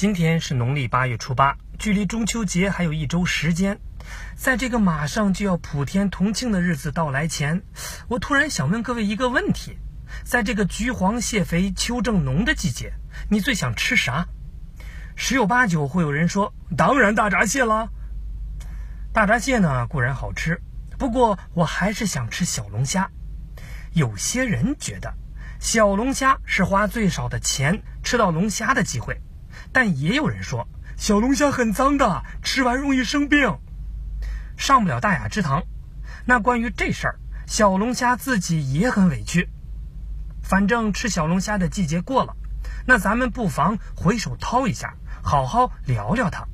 今天是农历八月初八，距离中秋节还有一周时间。在这个马上就要普天同庆的日子到来前，我突然想问各位一个问题：在这个橘黄蟹肥、秋正浓的季节，你最想吃啥？十有八九会有人说：“当然大闸蟹啦！”大闸蟹呢固然好吃，不过我还是想吃小龙虾。有些人觉得小龙虾是花最少的钱吃到龙虾的机会。但也有人说小龙虾很脏的，吃完容易生病，上不了大雅之堂。那关于这事儿，小龙虾自己也很委屈。反正吃小龙虾的季节过了，那咱们不妨回手掏一下，好好聊聊它。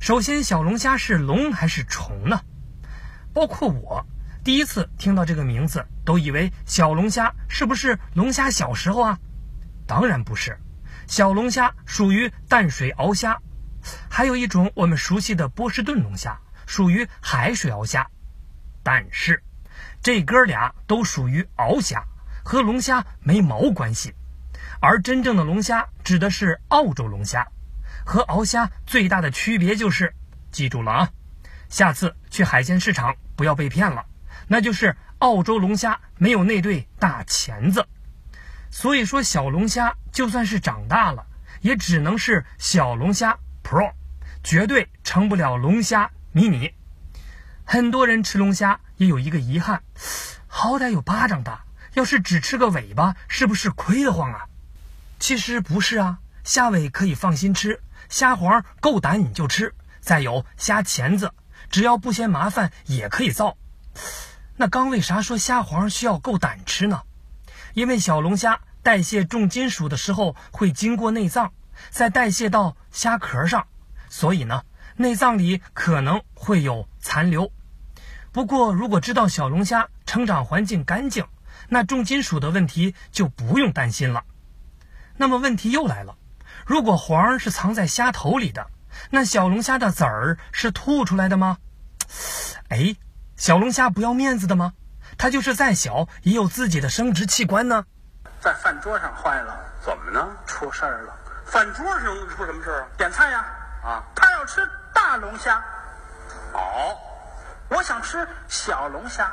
首先，小龙虾是龙还是虫呢？包括我第一次听到这个名字，都以为小龙虾是不是龙虾小时候啊？当然不是。小龙虾属于淡水鳌虾，还有一种我们熟悉的波士顿龙虾属于海水鳌虾。但是，这哥俩都属于鳌虾，和龙虾没毛关系。而真正的龙虾指的是澳洲龙虾，和鳌虾最大的区别就是，记住了啊，下次去海鲜市场不要被骗了，那就是澳洲龙虾没有那对大钳子。所以说，小龙虾就算是长大了，也只能是小龙虾 Pro，绝对成不了龙虾迷你。很多人吃龙虾也有一个遗憾，好歹有巴掌大，要是只吃个尾巴，是不是亏得慌啊？其实不是啊，虾尾可以放心吃，虾黄够胆你就吃，再有虾钳子，只要不嫌麻烦也可以造。那刚为啥说虾黄需要够胆吃呢？因为小龙虾代谢重金属的时候会经过内脏，再代谢到虾壳上，所以呢，内脏里可能会有残留。不过，如果知道小龙虾成长环境干净，那重金属的问题就不用担心了。那么问题又来了，如果黄是藏在虾头里的，那小龙虾的籽儿是吐出来的吗？哎，小龙虾不要面子的吗？它就是再小也有自己的生殖器官呢，在饭桌上坏了，怎么呢？出事儿了。饭桌上出什么事儿啊？点菜呀，啊，他要吃大龙虾，哦，我想吃小龙虾，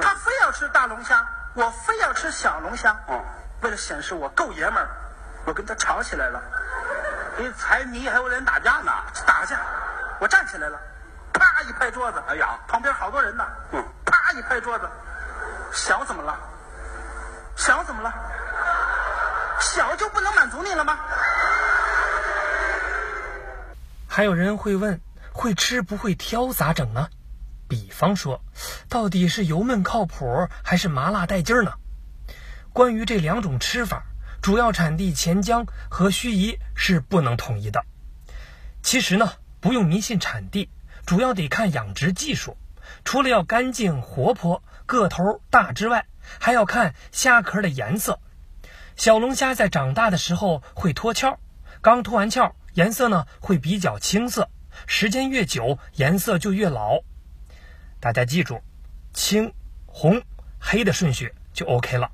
他非要吃大龙虾，我非要吃小龙虾。嗯，为了显示我够爷们儿，我跟他吵起来了，你财迷还有脸打架呢？打架，我站起来了，啪一拍桌子，哎呀，旁边好多人呢，嗯，啪一拍桌子，小怎么了？小怎么了？小就不能满足你了吗？还有人会问，会吃不会挑咋整呢？比方说，到底是油焖靠谱还是麻辣带劲儿呢？关于这两种吃法，主要产地黔江和盱眙是不能统一的。其实呢，不用迷信产地，主要得看养殖技术。除了要干净活泼、个头大之外，还要看虾壳的颜色。小龙虾在长大的时候会脱壳，刚脱完壳，颜色呢会比较青色，时间越久，颜色就越老。大家记住，青、红、黑的顺序就 OK 了。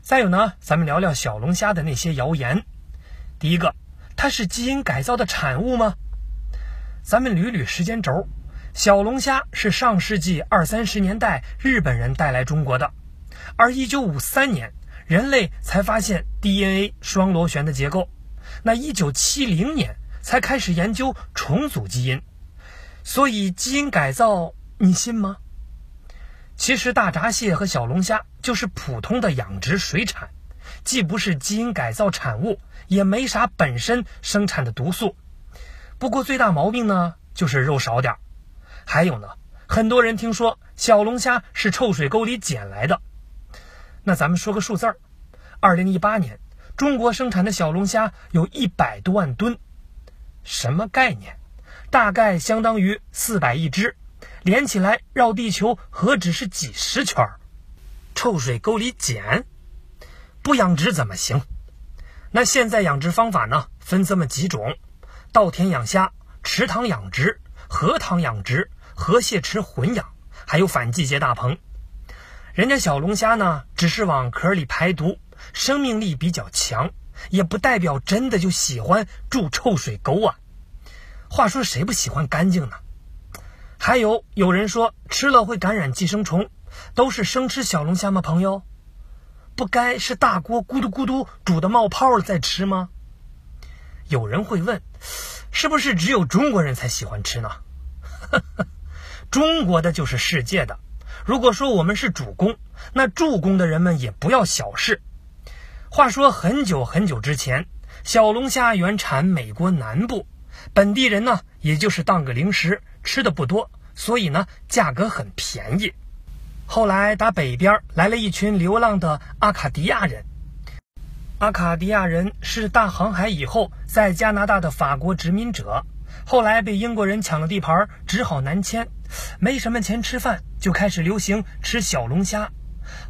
再有呢，咱们聊聊小龙虾的那些谣言。第一个，它是基因改造的产物吗？咱们捋捋时间轴，小龙虾是上世纪二三十年代日本人带来中国的，而一九五三年。人类才发现 DNA 双螺旋的结构，那一九七零年才开始研究重组基因，所以基因改造你信吗？其实大闸蟹和小龙虾就是普通的养殖水产，既不是基因改造产物，也没啥本身生产的毒素。不过最大毛病呢，就是肉少点儿。还有呢，很多人听说小龙虾是臭水沟里捡来的。那咱们说个数字儿，二零一八年中国生产的小龙虾有一百多万吨，什么概念？大概相当于四百亿只，连起来绕地球何止是几十圈儿？臭水沟里捡，不养殖怎么行？那现在养殖方法呢，分这么几种：稻田养虾、池塘养殖、河塘养殖、河蟹池混养，还有反季节大棚。人家小龙虾呢，只是往壳里排毒，生命力比较强，也不代表真的就喜欢住臭水沟啊。话说谁不喜欢干净呢？还有有人说吃了会感染寄生虫，都是生吃小龙虾吗？朋友，不该是大锅咕嘟咕嘟煮的冒泡了再吃吗？有人会问，是不是只有中国人才喜欢吃呢？中国的就是世界的。如果说我们是主公，那助攻的人们也不要小视。话说很久很久之前，小龙虾原产美国南部，本地人呢也就是当个零食，吃的不多，所以呢价格很便宜。后来打北边来了一群流浪的阿卡迪亚人，阿卡迪亚人是大航海以后在加拿大的法国殖民者。后来被英国人抢了地盘，只好南迁，没什么钱吃饭，就开始流行吃小龙虾。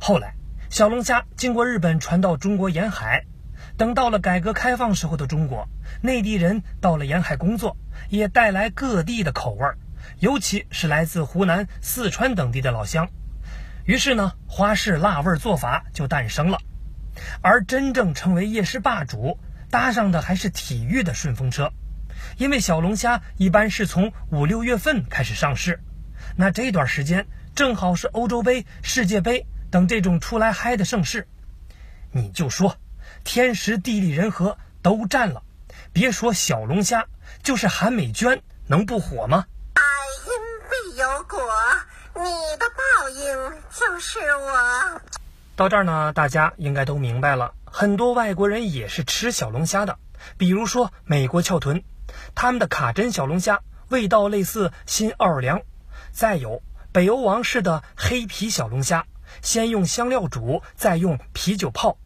后来，小龙虾经过日本传到中国沿海，等到了改革开放时候的中国，内地人到了沿海工作，也带来各地的口味儿，尤其是来自湖南、四川等地的老乡。于是呢，花式辣味做法就诞生了。而真正成为夜市霸主，搭上的还是体育的顺风车。因为小龙虾一般是从五六月份开始上市，那这段时间正好是欧洲杯、世界杯等这种出来嗨的盛世，你就说天时地利人和都占了，别说小龙虾，就是韩美娟能不火吗？百因必有果，你的报应就是我。到这儿呢，大家应该都明白了，很多外国人也是吃小龙虾的，比如说美国翘臀。他们的卡真小龙虾味道类似新奥尔良，再有北欧王室的黑皮小龙虾，先用香料煮，再用啤酒泡，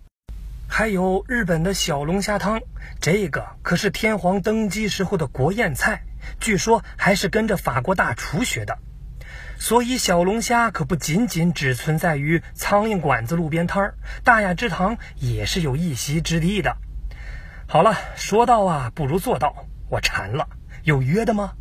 还有日本的小龙虾汤，这个可是天皇登基时候的国宴菜，据说还是跟着法国大厨学的。所以小龙虾可不仅仅只存在于苍蝇馆子、路边摊儿，大雅之堂也是有一席之地的。好了，说到啊，不如做到。我馋了，有约的吗？